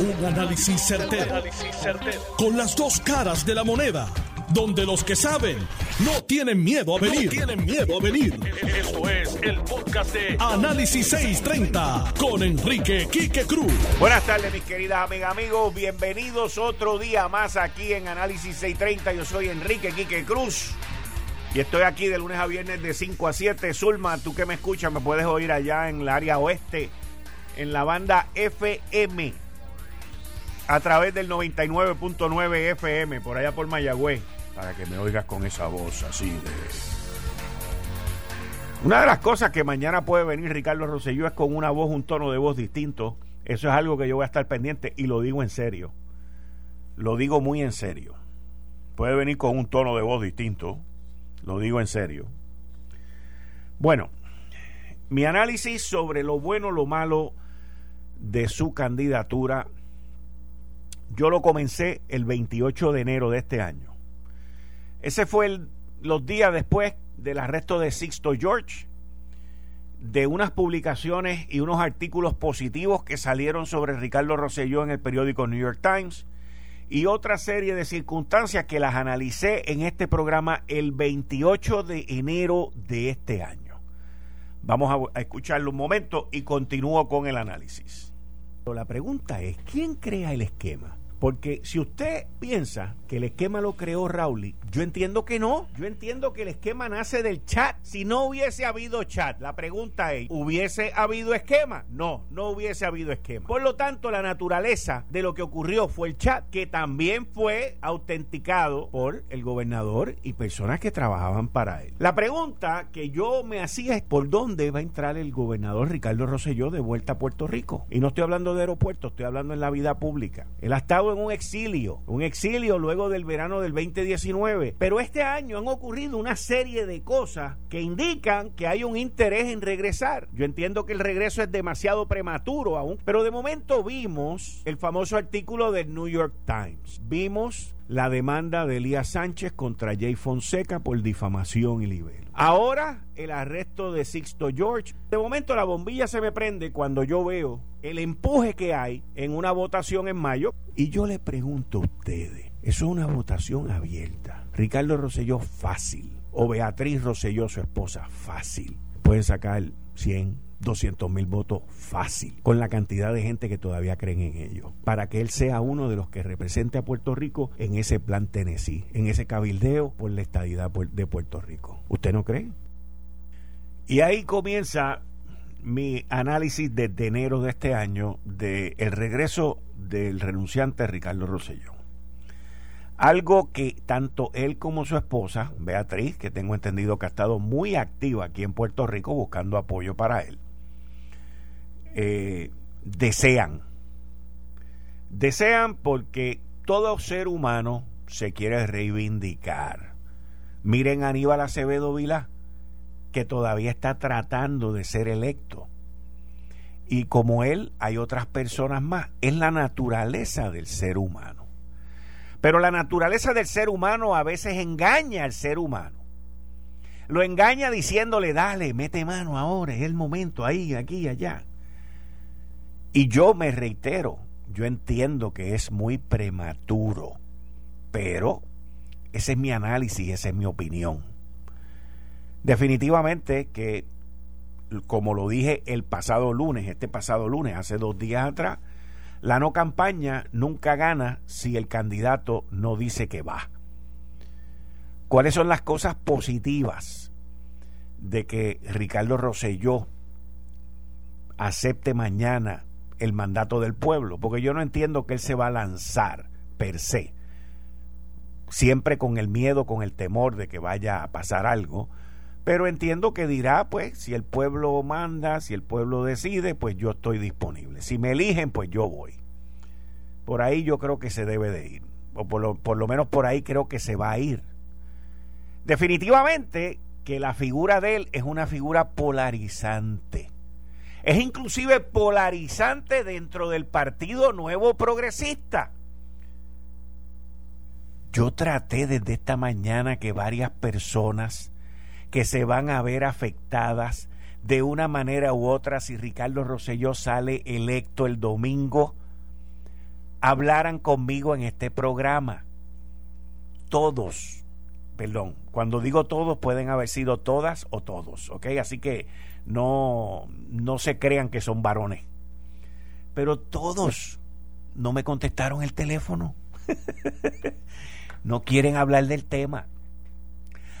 Un análisis certero, Con las dos caras de la moneda. Donde los que saben no tienen miedo a venir. tienen miedo a venir. Esto es el podcast de Análisis 630 con Enrique Quique Cruz. Buenas tardes, mis queridas amigas, amigos. Bienvenidos otro día más aquí en Análisis 630. Yo soy Enrique Quique Cruz. Y estoy aquí de lunes a viernes de 5 a 7. Zulma, tú que me escuchas, me puedes oír allá en el área oeste, en la banda FM, a través del 99.9 FM, por allá por Mayagüez, para que me oigas con esa voz así de... Una de las cosas que mañana puede venir Ricardo Rosselló es con una voz, un tono de voz distinto. Eso es algo que yo voy a estar pendiente y lo digo en serio. Lo digo muy en serio. Puede venir con un tono de voz distinto lo digo en serio. Bueno, mi análisis sobre lo bueno, lo malo de su candidatura, yo lo comencé el 28 de enero de este año. Ese fue los días después del arresto de Sixto George, de unas publicaciones y unos artículos positivos que salieron sobre Ricardo Rosselló en el periódico New York Times y otra serie de circunstancias que las analicé en este programa el 28 de enero de este año. Vamos a, escucharlo un momento y continúo con el análisis. La pregunta es, ¿quién crea el esquema? Porque si usted piensa que el esquema lo creó Rauli, yo entiendo que no. Yo entiendo que el esquema nace del chat. Si no hubiese habido chat, la pregunta es, ¿hubiese habido esquema? No, no hubiese habido esquema. Por lo tanto, la naturaleza de lo que ocurrió fue el chat, que también fue autenticado por el gobernador y personas que trabajaban para él. La pregunta que yo me hacía es, ¿por dónde va a entrar el gobernador Ricardo Rosselló de vuelta a Puerto Rico? Y no estoy hablando de aeropuertos, estoy hablando en la vida pública. Él ha estado en un exilio, un exilio luego del verano del 2019. Pero este año han ocurrido una serie de cosas que indican que hay un interés en regresar. Yo entiendo que el regreso es demasiado prematuro aún, pero de momento vimos el famoso artículo del New York Times. Vimos la demanda de Elías Sánchez contra Jay Fonseca por difamación y libelo. Ahora el arresto de Sixto George. De momento la bombilla se me prende cuando yo veo el empuje que hay en una votación en mayo. Y yo le pregunto a ustedes, eso es una votación abierta. Ricardo Rosselló fácil. O Beatriz Rosselló, su esposa, fácil. Pueden sacar 100, 200 mil votos fácil, con la cantidad de gente que todavía creen en ello, para que él sea uno de los que represente a Puerto Rico en ese plan Tennessee, en ese cabildeo por la estadidad de Puerto Rico. ¿Usted no cree? Y ahí comienza mi análisis desde enero de este año del el regreso del renunciante Ricardo Rosselló. Algo que tanto él como su esposa, Beatriz, que tengo entendido que ha estado muy activa aquí en Puerto Rico buscando apoyo para él, eh, desean. Desean porque todo ser humano se quiere reivindicar. Miren Aníbal Acevedo Vilá, que todavía está tratando de ser electo. Y como él, hay otras personas más. Es la naturaleza del ser humano. Pero la naturaleza del ser humano a veces engaña al ser humano. Lo engaña diciéndole, dale, mete mano ahora, es el momento, ahí, aquí, allá. Y yo me reitero, yo entiendo que es muy prematuro, pero ese es mi análisis, esa es mi opinión. Definitivamente que, como lo dije el pasado lunes, este pasado lunes, hace dos días atrás, la no campaña nunca gana si el candidato no dice que va. ¿Cuáles son las cosas positivas de que Ricardo Rosselló acepte mañana el mandato del pueblo? Porque yo no entiendo que él se va a lanzar per se, siempre con el miedo, con el temor de que vaya a pasar algo, pero entiendo que dirá, pues, si el pueblo manda, si el pueblo decide, pues yo estoy disponible. Si me eligen, pues yo voy. Por ahí yo creo que se debe de ir. O por lo, por lo menos por ahí creo que se va a ir. Definitivamente que la figura de él es una figura polarizante. Es inclusive polarizante dentro del Partido Nuevo Progresista. Yo traté desde esta mañana que varias personas que se van a ver afectadas de una manera u otra si Ricardo Rosselló sale electo el domingo, hablaran conmigo en este programa. Todos, perdón, cuando digo todos pueden haber sido todas o todos, ¿ok? Así que no, no se crean que son varones. Pero todos no me contestaron el teléfono. no quieren hablar del tema.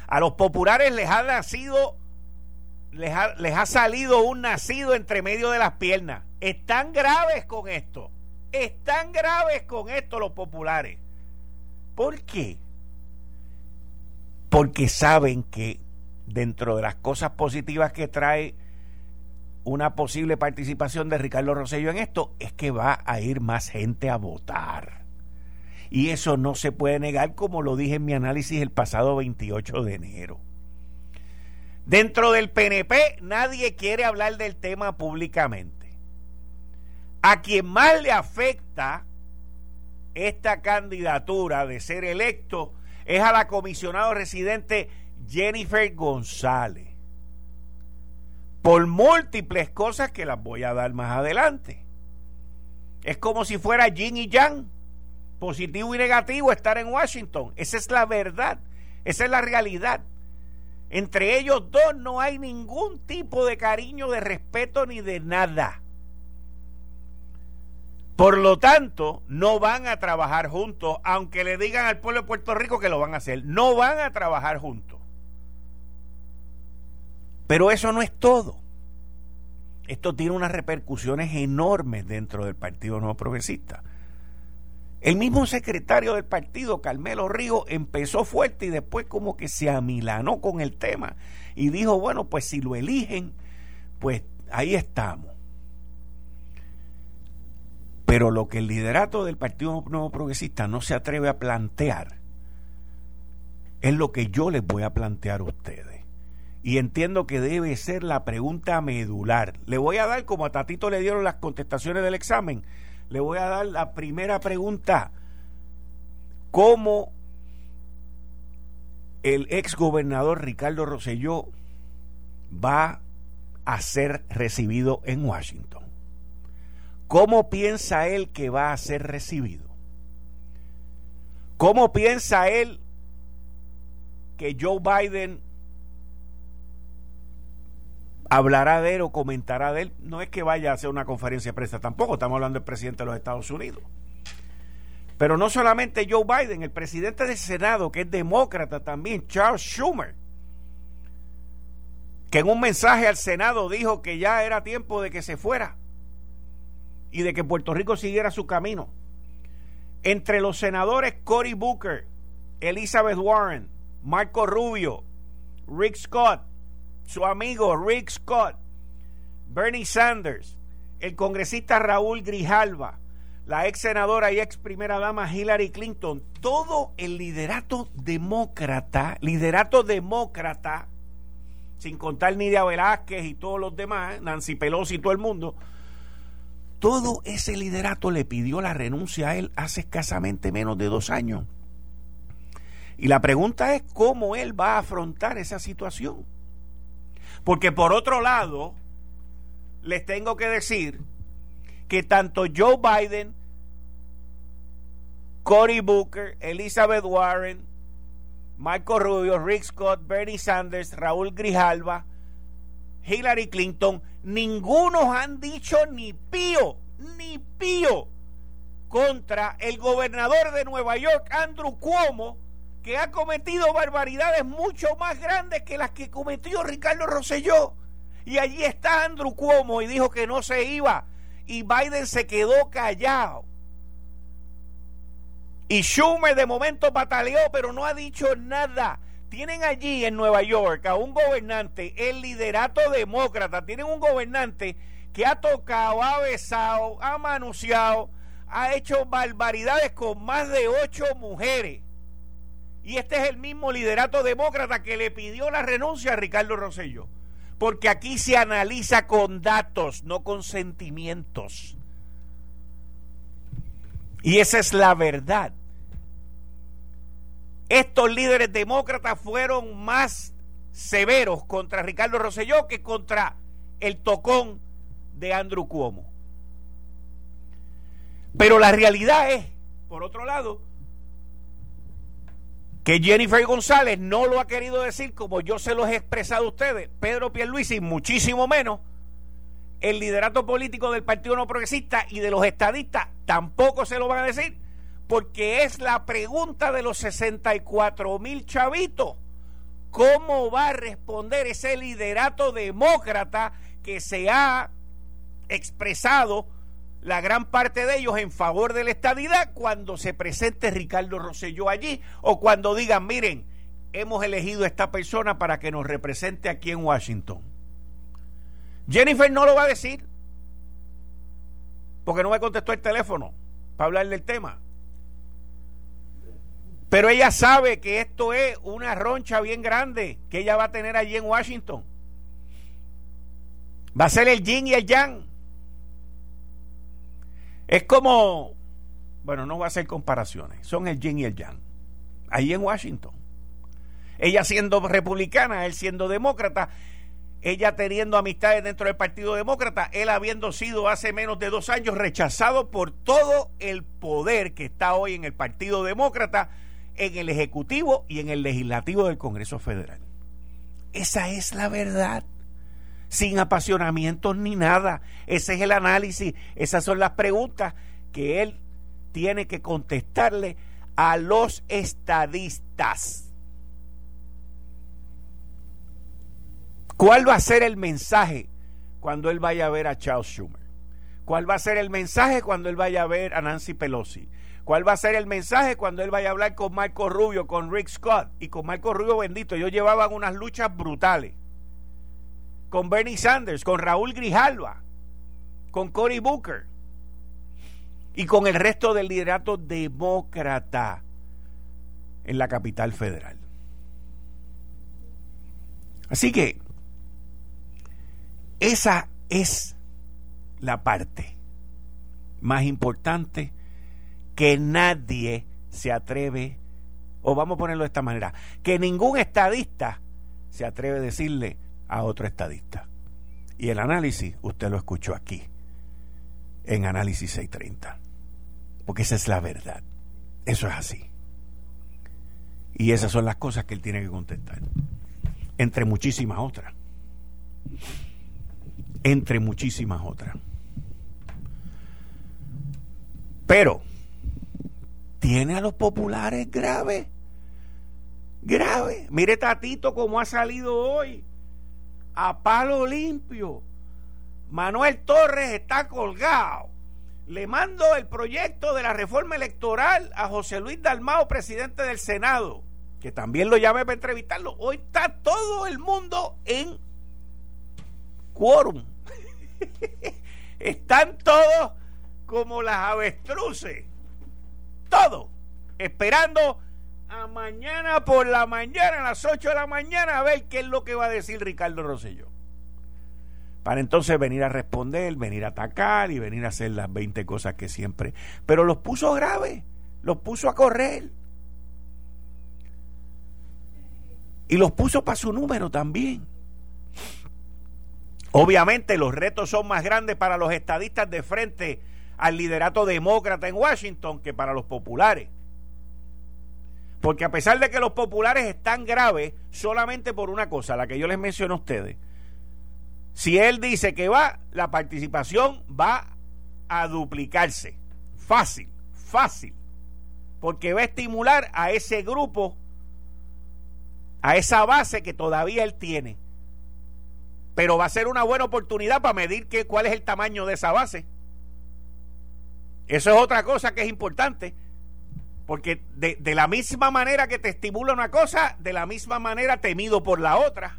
A los populares les ha nacido, les ha, les ha salido un nacido entre medio de las piernas. Están graves con esto. Están graves con esto los populares. ¿Por qué? Porque saben que dentro de las cosas positivas que trae una posible participación de Ricardo Rosello en esto es que va a ir más gente a votar. Y eso no se puede negar como lo dije en mi análisis el pasado 28 de enero. Dentro del PNP nadie quiere hablar del tema públicamente. A quien más le afecta esta candidatura de ser electo es a la comisionada residente Jennifer González. Por múltiples cosas que las voy a dar más adelante. Es como si fuera Jin y Yang positivo y negativo estar en Washington. Esa es la verdad, esa es la realidad. Entre ellos dos no hay ningún tipo de cariño, de respeto ni de nada. Por lo tanto, no van a trabajar juntos, aunque le digan al pueblo de Puerto Rico que lo van a hacer. No van a trabajar juntos. Pero eso no es todo. Esto tiene unas repercusiones enormes dentro del Partido Nuevo Progresista. El mismo secretario del partido, Carmelo Río, empezó fuerte y después como que se amilanó con el tema y dijo, bueno, pues si lo eligen, pues ahí estamos. Pero lo que el liderato del Partido Nuevo Progresista no se atreve a plantear es lo que yo les voy a plantear a ustedes. Y entiendo que debe ser la pregunta medular. Le voy a dar, como a Tatito le dieron las contestaciones del examen, le voy a dar la primera pregunta. ¿Cómo el ex gobernador Ricardo Rosselló va a ser recibido en Washington? ¿Cómo piensa él que va a ser recibido? ¿Cómo piensa él que Joe Biden hablará de él o comentará de él. No es que vaya a hacer una conferencia de prensa tampoco, estamos hablando del presidente de los Estados Unidos. Pero no solamente Joe Biden, el presidente del Senado, que es demócrata también, Charles Schumer, que en un mensaje al Senado dijo que ya era tiempo de que se fuera y de que Puerto Rico siguiera su camino. Entre los senadores Cory Booker, Elizabeth Warren, Marco Rubio, Rick Scott, su amigo Rick Scott, Bernie Sanders, el congresista Raúl Grijalva, la ex senadora y ex primera dama Hillary Clinton, todo el liderato demócrata, liderato demócrata, sin contar Nidia Velázquez y todos los demás, Nancy Pelosi y todo el mundo, todo ese liderato le pidió la renuncia a él hace escasamente menos de dos años. Y la pregunta es cómo él va a afrontar esa situación. Porque por otro lado, les tengo que decir que tanto Joe Biden, Cory Booker, Elizabeth Warren, Michael Rubio, Rick Scott, Bernie Sanders, Raúl Grijalva, Hillary Clinton, ninguno han dicho ni pío, ni pío contra el gobernador de Nueva York, Andrew Cuomo, que ha cometido barbaridades mucho más grandes que las que cometió Ricardo Rosselló. Y allí está Andrew Cuomo y dijo que no se iba. Y Biden se quedó callado. Y Schumer de momento pataleó, pero no ha dicho nada. Tienen allí en Nueva York a un gobernante, el liderato demócrata, tienen un gobernante que ha tocado, ha besado, ha manuseado, ha hecho barbaridades con más de ocho mujeres y este es el mismo liderato demócrata que le pidió la renuncia a Ricardo Rosello. Porque aquí se analiza con datos, no con sentimientos. Y esa es la verdad. Estos líderes demócratas fueron más severos contra Ricardo Rosselló que contra el tocón de Andrew Cuomo. Pero la realidad es, por otro lado, que Jennifer González no lo ha querido decir como yo se los he expresado a ustedes, Pedro Pierluisi muchísimo menos, el liderato político del Partido No Progresista y de los estadistas tampoco se lo van a decir, porque es la pregunta de los 64 mil chavitos. ¿Cómo va a responder ese liderato demócrata que se ha expresado la gran parte de ellos en favor de la estadidad cuando se presente Ricardo Rosselló allí o cuando digan, miren, hemos elegido a esta persona para que nos represente aquí en Washington. Jennifer no lo va a decir porque no me contestó el teléfono para hablar del tema. Pero ella sabe que esto es una roncha bien grande que ella va a tener allí en Washington. Va a ser el yin y el yang. Es como, bueno, no voy a hacer comparaciones, son el yin y el yang. Ahí en Washington. Ella siendo republicana, él siendo demócrata, ella teniendo amistades dentro del Partido Demócrata, él habiendo sido hace menos de dos años rechazado por todo el poder que está hoy en el Partido Demócrata, en el Ejecutivo y en el Legislativo del Congreso Federal. Esa es la verdad sin apasionamientos ni nada. Ese es el análisis, esas son las preguntas que él tiene que contestarle a los estadistas. ¿Cuál va a ser el mensaje cuando él vaya a ver a Charles Schumer? ¿Cuál va a ser el mensaje cuando él vaya a ver a Nancy Pelosi? ¿Cuál va a ser el mensaje cuando él vaya a hablar con Marco Rubio, con Rick Scott y con Marco Rubio bendito? Ellos llevaban unas luchas brutales con Bernie Sanders, con Raúl Grijalva, con Cory Booker y con el resto del liderato demócrata en la capital federal. Así que esa es la parte más importante que nadie se atreve, o vamos a ponerlo de esta manera, que ningún estadista se atreve a decirle a otro estadista. Y el análisis, usted lo escuchó aquí, en Análisis 630. Porque esa es la verdad. Eso es así. Y esas son las cosas que él tiene que contestar. Entre muchísimas otras. Entre muchísimas otras. Pero, ¿tiene a los populares graves? Grave. Mire Tatito cómo ha salido hoy a palo limpio. Manuel Torres está colgado. Le mando el proyecto de la reforma electoral a José Luis Dalmao, presidente del Senado, que también lo llame para entrevistarlo. Hoy está todo el mundo en quórum. Están todos como las avestruces. Todos esperando a mañana por la mañana, a las 8 de la mañana, a ver qué es lo que va a decir Ricardo Rosselló. Para entonces venir a responder, venir a atacar y venir a hacer las 20 cosas que siempre. Pero los puso graves, los puso a correr. Y los puso para su número también. Obviamente los retos son más grandes para los estadistas de frente al liderato demócrata en Washington que para los populares. Porque a pesar de que los populares están graves, solamente por una cosa, la que yo les menciono a ustedes. Si él dice que va, la participación va a duplicarse. Fácil, fácil. Porque va a estimular a ese grupo, a esa base que todavía él tiene. Pero va a ser una buena oportunidad para medir qué cuál es el tamaño de esa base. Eso es otra cosa que es importante porque de, la misma manera que te estimula una cosa, de la misma manera te mido por la otra.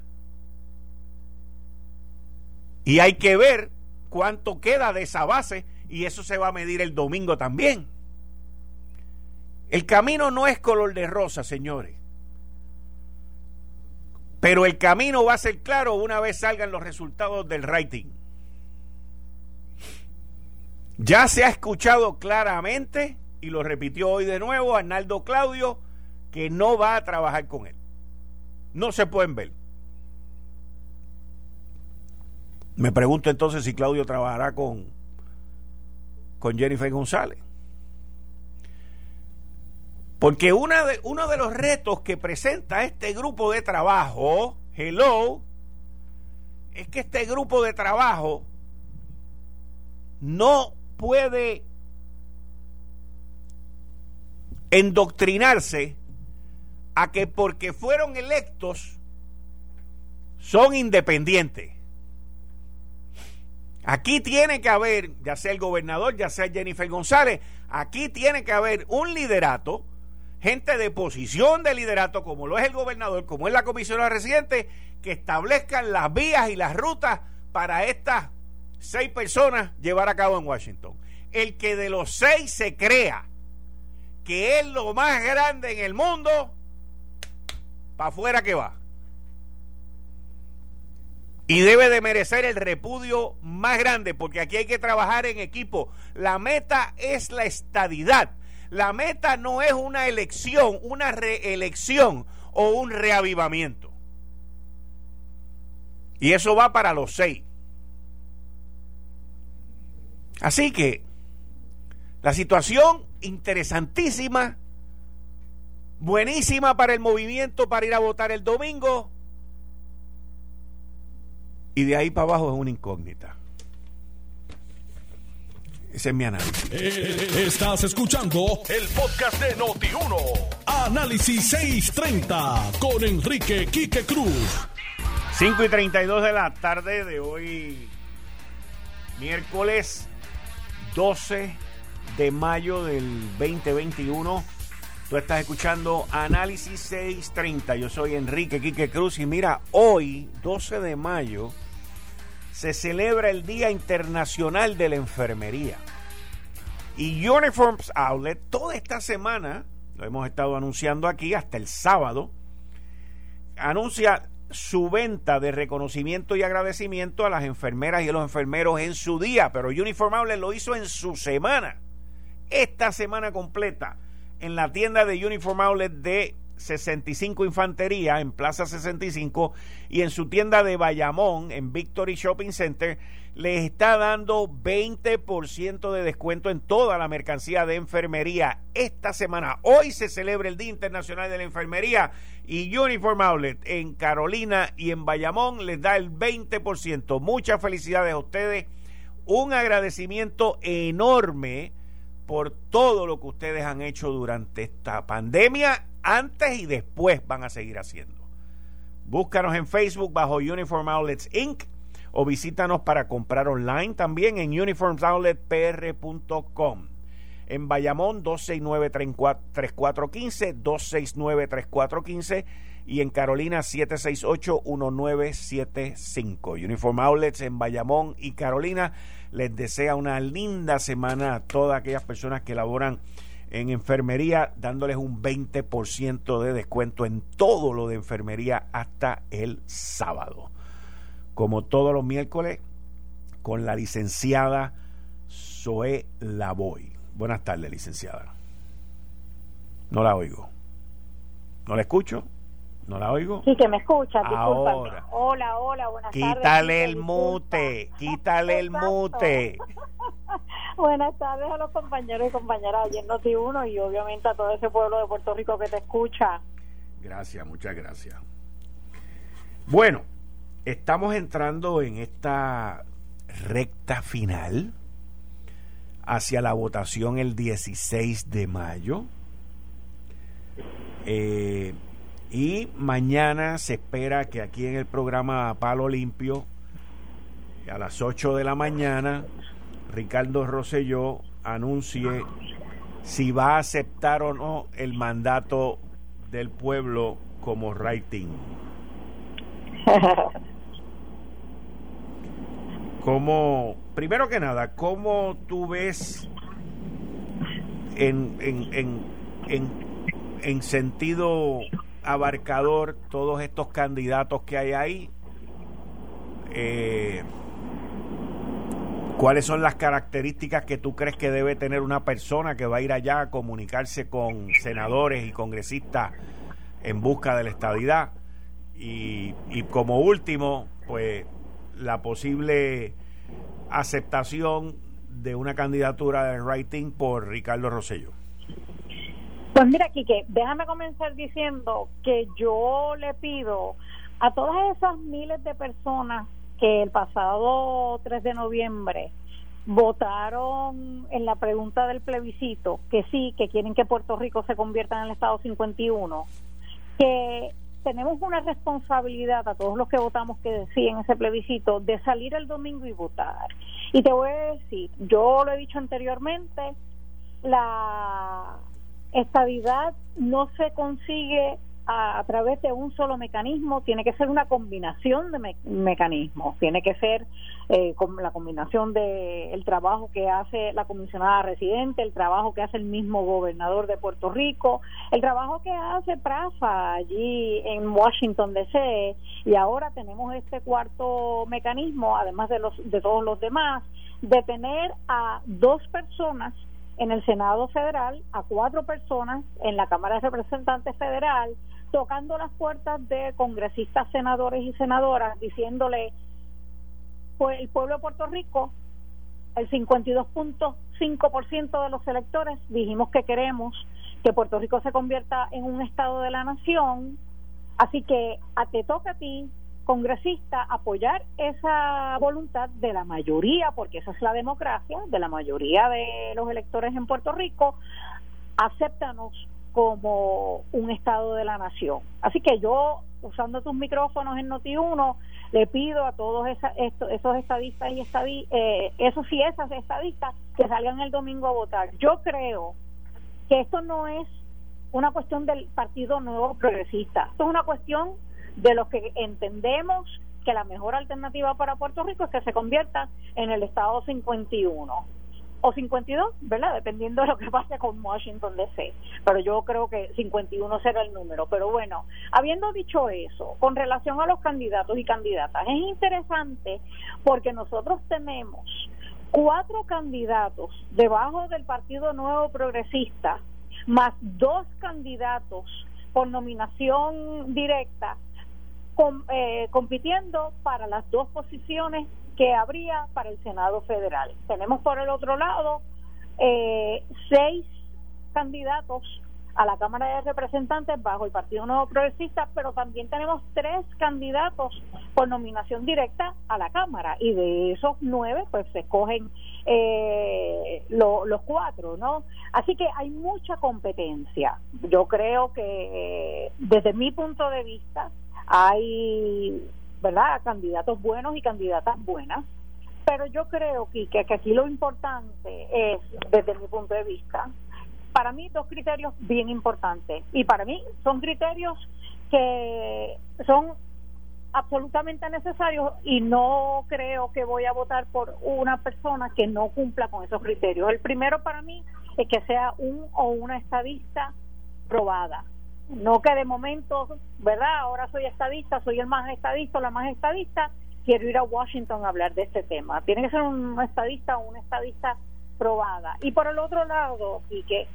Y hay que ver cuánto queda de esa base y eso se va a medir el domingo también. El camino no es color de rosa, señores. Pero el camino va a ser claro una vez salgan los resultados del rating. Ya se ha escuchado claramente y lo repitió hoy de nuevo Arnaldo Claudio, que no va a trabajar con él. No se pueden ver. Me pregunto entonces si Claudio trabajará con con Jennifer González. Porque una de, uno de los retos que presenta este grupo de trabajo, hello, es que este grupo de trabajo no puede endoctrinarse a que porque fueron electos son independientes. Aquí tiene que haber, ya sea el gobernador, ya sea Jennifer González, aquí tiene que haber un liderato, gente de posición de liderato, como lo es el gobernador, como es la comisionada residente, que establezcan las vías y las rutas para estas seis personas llevar a cabo en Washington. El que de los seis se crea que es lo más grande en el mundo, para afuera que va. Y debe de merecer el repudio más grande, porque aquí hay que trabajar en equipo. La meta es la estadidad. La meta no es una elección, una reelección o un reavivamiento. Y eso va para los seis. Así que la situación interesantísima, buenísima para el movimiento para ir a votar el domingo. Y de ahí para abajo es una incógnita. Ese es mi análisis. Eh, estás escuchando el podcast de Noti1. Análisis 630 con Enrique Quique Cruz. 5 y 32 de la tarde de hoy, miércoles 12 de mayo del 2021. Tú estás escuchando Análisis 630. Yo soy Enrique Quique Cruz y mira, hoy, 12 de mayo, se celebra el Día Internacional de la Enfermería. Y Uniforms Outlet, toda esta semana, lo hemos estado anunciando aquí hasta el sábado, anuncia su venta de reconocimiento y agradecimiento a las enfermeras y a los enfermeros en su día, pero Uniform Outlet lo hizo en su semana esta semana completa en la tienda de Uniform Outlet de 65 Infantería en Plaza 65 y en su tienda de Bayamón en Victory Shopping Center les está dando 20% de descuento en toda la mercancía de enfermería esta semana. Hoy se celebra el Día Internacional de la Enfermería y Uniform Outlet en Carolina y en Bayamón les da el 20%. Muchas felicidades a ustedes. Un agradecimiento enorme por todo lo que ustedes han hecho durante esta pandemia, antes y después van a seguir haciendo. Búscanos en Facebook bajo Uniform Outlets Inc. o visítanos para comprar online también en uniformsoutletpr.com. En Bayamón 269-3415, 269-3415 y en Carolina 768-1975. Uniform Outlets en Bayamón y Carolina les desea una linda semana a todas aquellas personas que laboran en enfermería, dándoles un 20% de descuento en todo lo de enfermería hasta el sábado. Como todos los miércoles, con la licenciada Zoe Lavoy. Buenas tardes, licenciada. No la oigo. ¿No la escucho? ¿No la oigo? Sí, que me escucha, Ahora. Hola, hola, buenas tardes. Quítale el mute, quítale el mute. buenas tardes a los compañeros y compañeras de Noti 1 y obviamente a todo ese pueblo de Puerto Rico que te escucha. Gracias, muchas gracias. Bueno, estamos entrando en esta recta final hacia la votación el 16 de mayo. Eh, y mañana se espera que aquí en el programa Palo Limpio, a las 8 de la mañana, Ricardo Rosselló anuncie si va a aceptar o no el mandato del pueblo como rating. Como, primero que nada, ¿cómo tú ves en, en, en, en, en sentido abarcador todos estos candidatos que hay ahí. Eh, ¿Cuáles son las características que tú crees que debe tener una persona que va a ir allá a comunicarse con senadores y congresistas en busca de la estadidad? Y, como último, pues la posible aceptación de una candidatura de writing por Ricardo Rosselló? Pues mira, Quique, déjame comenzar diciendo que yo le pido a todas esas miles de personas que el pasado 3 de noviembre votaron en la pregunta del plebiscito que sí, que quieren que Puerto Rico se convierta en el Estado 51, que tenemos una responsabilidad a todos los que votamos que sí en ese plebiscito de salir el domingo y votar. Y te voy a decir, yo lo he dicho anteriormente, la estabilidad no se consigue a, través de un solo mecanismo, tiene que ser una combinación de mecanismos, tiene que ser eh, la combinación de el trabajo que hace la comisionada residente, el trabajo que hace el mismo gobernador de Puerto Rico, el trabajo que hace Prafa allí en Washington DC y ahora tenemos este cuarto mecanismo, además de los de todos los demás, de tener a dos personas en el Senado Federal, a cuatro personas en la Cámara de Representantes Federal, tocando las puertas de congresistas, senadores y senadoras, diciéndole, pues el pueblo de Puerto Rico, el 52.5% de los electores dijimos que queremos que Puerto Rico se convierta en un estado de la nación, así que a te toca a ti congresista apoyar esa voluntad de la mayoría, porque esa es la democracia, de la mayoría de los electores en Puerto Rico, acéptanos como un Estado de la Nación. Así que yo, usando tus micrófonos en Noti1, le pido a todos esos estadistas y estadistas, eh, esos y esas estadistas que salgan el domingo a votar. Yo creo que esto no es una cuestión del Partido Nuevo Progresista, esto es una cuestión de los que entendemos que la mejor alternativa para Puerto Rico es que se convierta en el Estado 51 o 52, ¿verdad? Dependiendo de lo que pase con Washington DC. Pero yo creo que 51 será el número. Pero bueno, habiendo dicho eso, con relación a los candidatos y candidatas, es interesante porque nosotros tenemos cuatro candidatos debajo del Partido Nuevo Progresista, más dos candidatos por nominación directa eh, compitiendo para las dos posiciones que habría para el Senado Federal. Tenemos por el otro lado eh, seis candidatos a la Cámara de Representantes bajo el Partido Nuevo Progresista, pero también tenemos tres candidatos por nominación directa a la Cámara y de esos nueve pues se escogen eh, los cuatro, ¿no? Así que hay mucha competencia. Yo creo que desde mi punto de vista hay, ¿verdad?, candidatos buenos y candidatas buenas, pero yo creo que, que aquí lo importante es, desde mi punto de vista, para mí dos criterios bien importantes, y para mí son criterios que son absolutamente necesarios y no creo que voy a votar por una persona que no cumpla con esos criterios. El primero para mí es que sea un o una estadista probada, no que de momento, ¿verdad? Ahora soy estadista, soy el más estadista, la más estadista, quiero ir a Washington a hablar de este tema. Tiene que ser un estadista o una estadista probada. Y por el otro lado, y que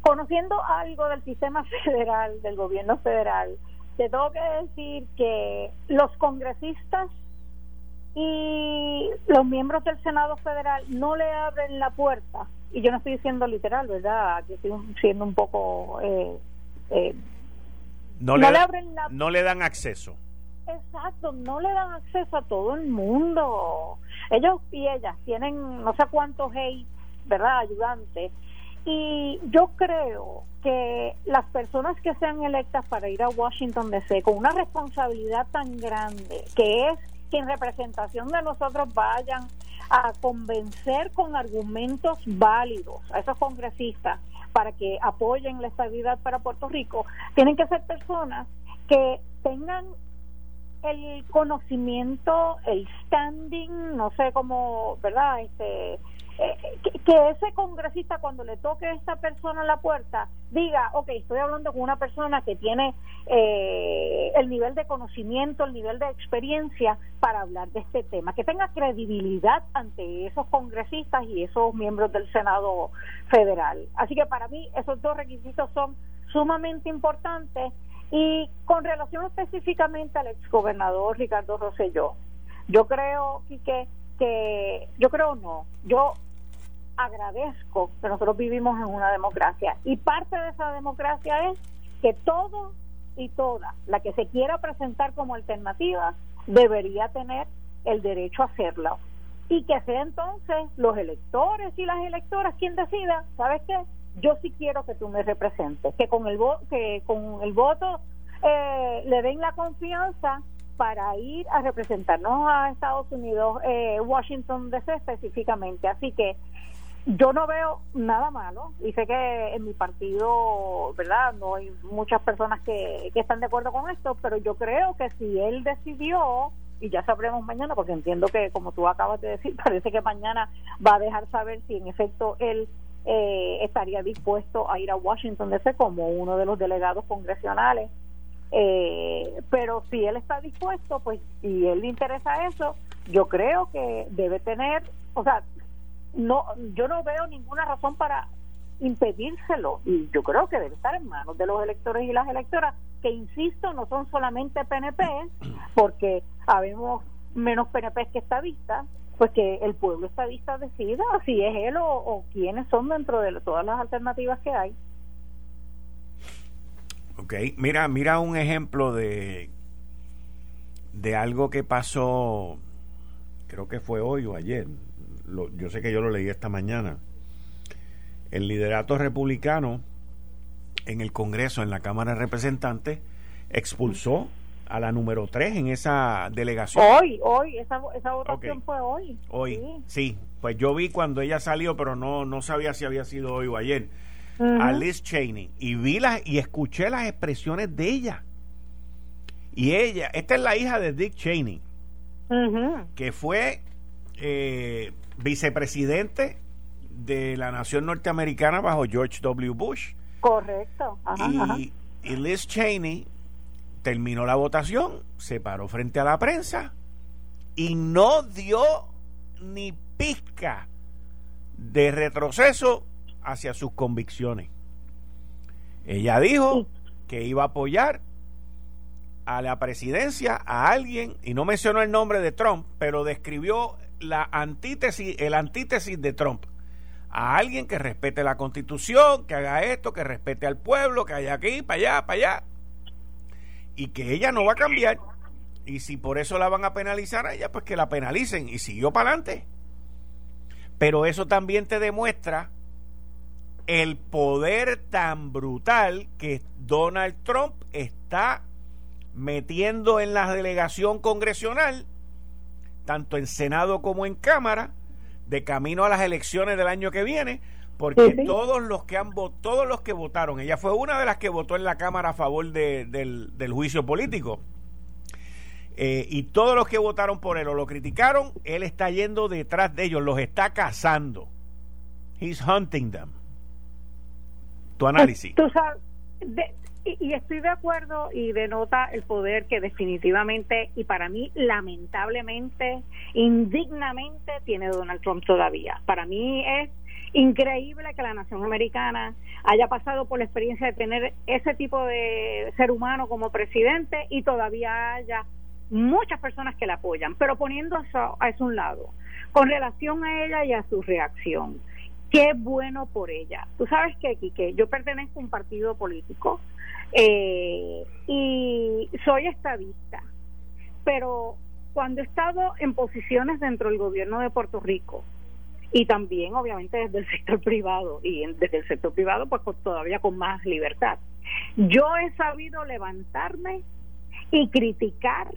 conociendo algo del sistema federal, del gobierno federal, te tengo que decir que los congresistas y los miembros del Senado federal no le abren la puerta, y yo no estoy diciendo literal, ¿verdad? Que estoy siendo un poco eh, eh, no, le, no le dan acceso. Exacto, no le dan acceso a todo el mundo. Ellos y ellas tienen no sé cuántos hate, ¿verdad? Ayudantes. Y yo creo que las personas que sean electas para ir a Washington DC con una responsabilidad tan grande, que es que en representación de nosotros vayan a convencer con argumentos válidos a esos congresistas para que apoyen la estabilidad para Puerto Rico, tienen que ser personas que tengan el conocimiento, el standing, no sé cómo, ¿verdad? Este, que, ese congresista cuando le toque a esta persona en la puerta diga, ok, estoy hablando con una persona que tiene eh, el nivel de conocimiento, el nivel de experiencia para hablar de este tema, que tenga credibilidad ante esos congresistas y esos miembros del Senado federal. Así que para mí esos dos requisitos son sumamente importantes y con relación específicamente al exgobernador Ricardo Rosselló, yo creo que que yo creo no, yo agradezco que nosotros vivimos en una democracia y parte de esa democracia es que todo y toda la que se quiera presentar como alternativa debería tener el derecho a hacerlo y que sea entonces los electores y las electoras quien decida, ¿sabes qué? Yo sí quiero que tú me representes, que con el que con el voto eh, le den la confianza para ir a representarnos a Estados Unidos, eh, Washington DC específicamente. Así que yo no veo nada malo y sé que en mi partido, ¿verdad? No hay muchas personas que, que están de acuerdo con esto, pero yo creo que si él decidió, y ya sabremos mañana, porque entiendo que como tú acabas de decir, parece que mañana va a dejar saber si en efecto él eh, estaría dispuesto a ir a Washington DC como uno de los delegados congresionales. Eh, pero si él está dispuesto, pues si él le interesa eso, yo creo que debe tener, o sea, no yo no veo ninguna razón para impedírselo y yo creo que debe estar en manos de los electores y las electoras que insisto no son solamente PNP porque habemos menos PNP que estadistas pues que el pueblo estadista decida si es él o, o quiénes son dentro de todas las alternativas que hay. Ok, mira, mira un ejemplo de de algo que pasó creo que fue hoy o ayer yo sé que yo lo leí esta mañana, el liderato republicano en el Congreso, en la Cámara de Representantes, expulsó a la número 3 en esa delegación. Hoy, hoy, esa, esa votación fue hoy. Hoy, sí. Pues yo vi cuando ella salió, pero no, no sabía si había sido hoy o ayer, a Liz Cheney. Y vi las, y escuché las expresiones de ella. Y ella, esta es la hija de Dick Cheney, que fue eh, vicepresidente de la nación norteamericana bajo George W. Bush. Correcto. y, Liz Cheney terminó la votación, se paró frente a la prensa y no dio ni pizca de retroceso hacia sus convicciones. Ella dijo que iba a apoyar a la presidencia a alguien, y no mencionó el nombre de Trump, pero describió la antítesis, el antítesis de Trump. A alguien que respete la constitución, que haga esto, que respete al pueblo, que haya aquí, para allá, para allá. Y que ella no va a cambiar. Y si por eso la van a penalizar a ella, pues que la penalicen. Y siguió para adelante. Pero eso también te demuestra el poder tan brutal que Donald Trump está metiendo en la delegación congresional tanto en Senado como en Cámara, de camino a las elecciones del año que viene, porque todos los que han todos los que votaron, ella fue una de las que votó en la Cámara a favor del, juicio político. Eh, y todos los que votaron por él o lo criticaron, él está yendo detrás de ellos, los está cazando. He's hunting them. Tu análisis. Tú sabes, y, estoy de acuerdo y denota el poder que definitivamente y para mí lamentablemente, indignamente tiene Donald Trump todavía. Para mí es increíble que la nación americana haya pasado por la experiencia de tener ese tipo de ser humano como presidente y todavía haya muchas personas que la apoyan, pero poniendo eso a eso un lado, con relación a ella y a su reacción. Qué bueno por ella. Tú sabes que, que yo pertenezco a un partido político eh, y soy estadista, pero cuando he estado en posiciones dentro del gobierno de Puerto Rico y también obviamente desde el sector privado y desde el sector privado pues todavía con más libertad, yo he sabido levantarme y criticar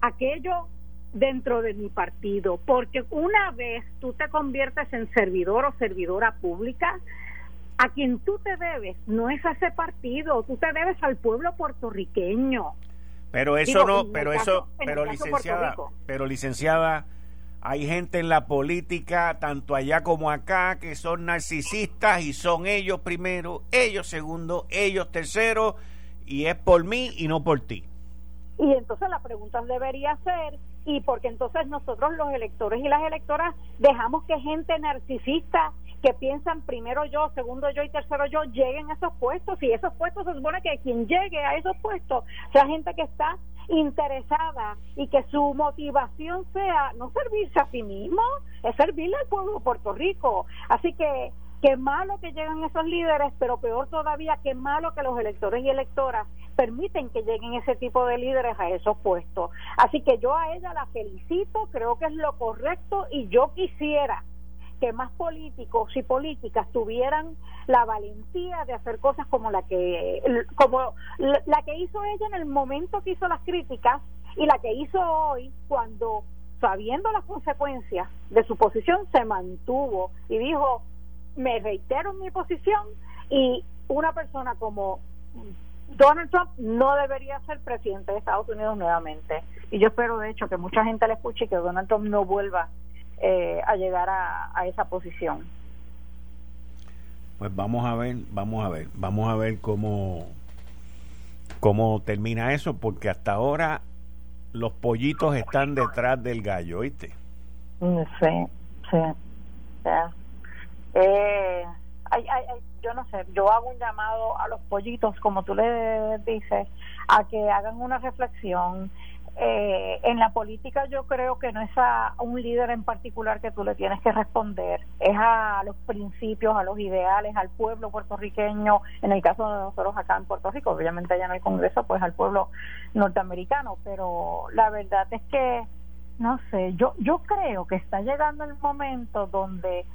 aquello dentro de mi partido, porque una vez tú te conviertes en servidor o servidora pública, a quien tú te debes no es a ese partido, tú te debes al pueblo puertorriqueño. Pero eso no, pero eso, pero licenciada, pero licenciada, hay gente en la política, tanto allá como acá, que son narcisistas y son ellos primero, ellos segundo, ellos tercero, y es por mí y no por ti. Y entonces la pregunta debería ser, ¿y porque entonces nosotros los electores y las electoras dejamos que gente narcisista que piensan primero yo, segundo yo y tercero yo lleguen a esos puestos y esos puestos se supone que quien llegue a esos puestos sea gente que está interesada y que su motivación sea no servirse a sí mismo, es servirle al pueblo de Puerto Rico. Así que qué malo que llegan esos líderes, pero peor todavía, qué malo que los electores y electoras permiten que lleguen ese tipo de líderes a esos puestos. Así que yo a ella la felicito, creo que es lo correcto y yo quisiera que más políticos y políticas tuvieran la valentía de hacer cosas como la que como la que hizo ella en el momento que hizo las críticas y la que hizo hoy cuando sabiendo las consecuencias de su posición se mantuvo y dijo me reitero en mi posición y una persona como Donald Trump no debería ser presidente de Estados Unidos nuevamente. Y yo espero, de hecho, que mucha gente le escuche y que Donald Trump no vuelva eh, a llegar a, a, esa posición. Pues vamos a ver, vamos a ver, vamos a ver cómo, cómo termina eso, porque hasta ahora los pollitos están detrás del gallo, ¿oíste? Mm, sí, sí. Eh, yo no sé, yo hago un llamado a los pollitos, como tú le dices, a que hagan una reflexión. Eh, en la política yo creo que no es a un líder en particular que tú le tienes que responder, es a los principios, a los ideales, al pueblo puertorriqueño, en el caso de nosotros acá en Puerto Rico, obviamente allá no hay Congreso, pues al pueblo norteamericano, pero la verdad es que, no sé, yo, yo creo que está llegando el momento donde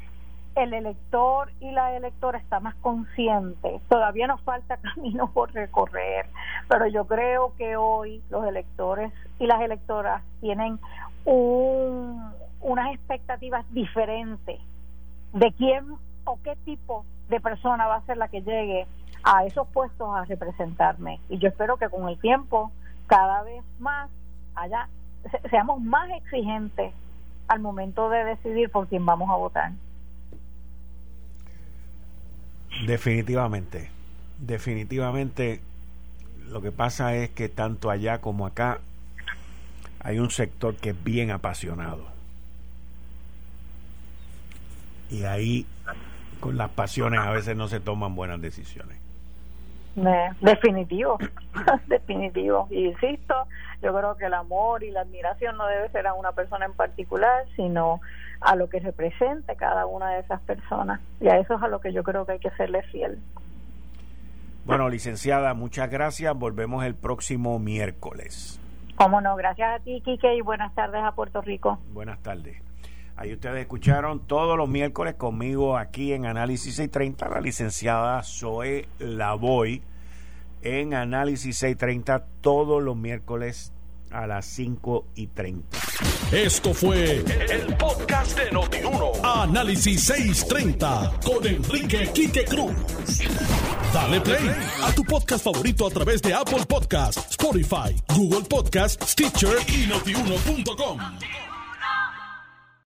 el elector y la electora está más consciente. Todavía nos falta camino por recorrer, pero yo creo que hoy los electores y las electoras tienen unas expectativas diferentes de quién o qué tipo de persona va a ser la que llegue a esos puestos a representarme. Y yo espero que con el tiempo cada vez más allá seamos más exigentes al momento de decidir por quién vamos a votar. Definitivamente, definitivamente lo que pasa es que tanto allá como acá hay un sector que es bien apasionado. Y ahí con las pasiones a veces no se toman buenas decisiones. Definitivo, definitivo. Y insisto, yo creo que el amor y la admiración no debe ser a una persona en particular, sino a lo que represente cada una de esas personas. Y a eso es a lo que yo creo que hay que serle fiel. Bueno, licenciada, muchas gracias. Volvemos el próximo miércoles. Cómo no, gracias a ti, Quique, y buenas tardes a Puerto Rico. Buenas tardes. Ahí ustedes escucharon todos los miércoles conmigo aquí en Análisis 630 la licenciada Zoe Lavoy en Análisis 630 todos los miércoles a las 5 y 30. Esto fue el, podcast de Notiuno. Análisis 630 con Enrique Quique Cruz. Dale play a tu podcast favorito a través de Apple Podcasts, Spotify, Google Podcasts, Stitcher y notiuno.com.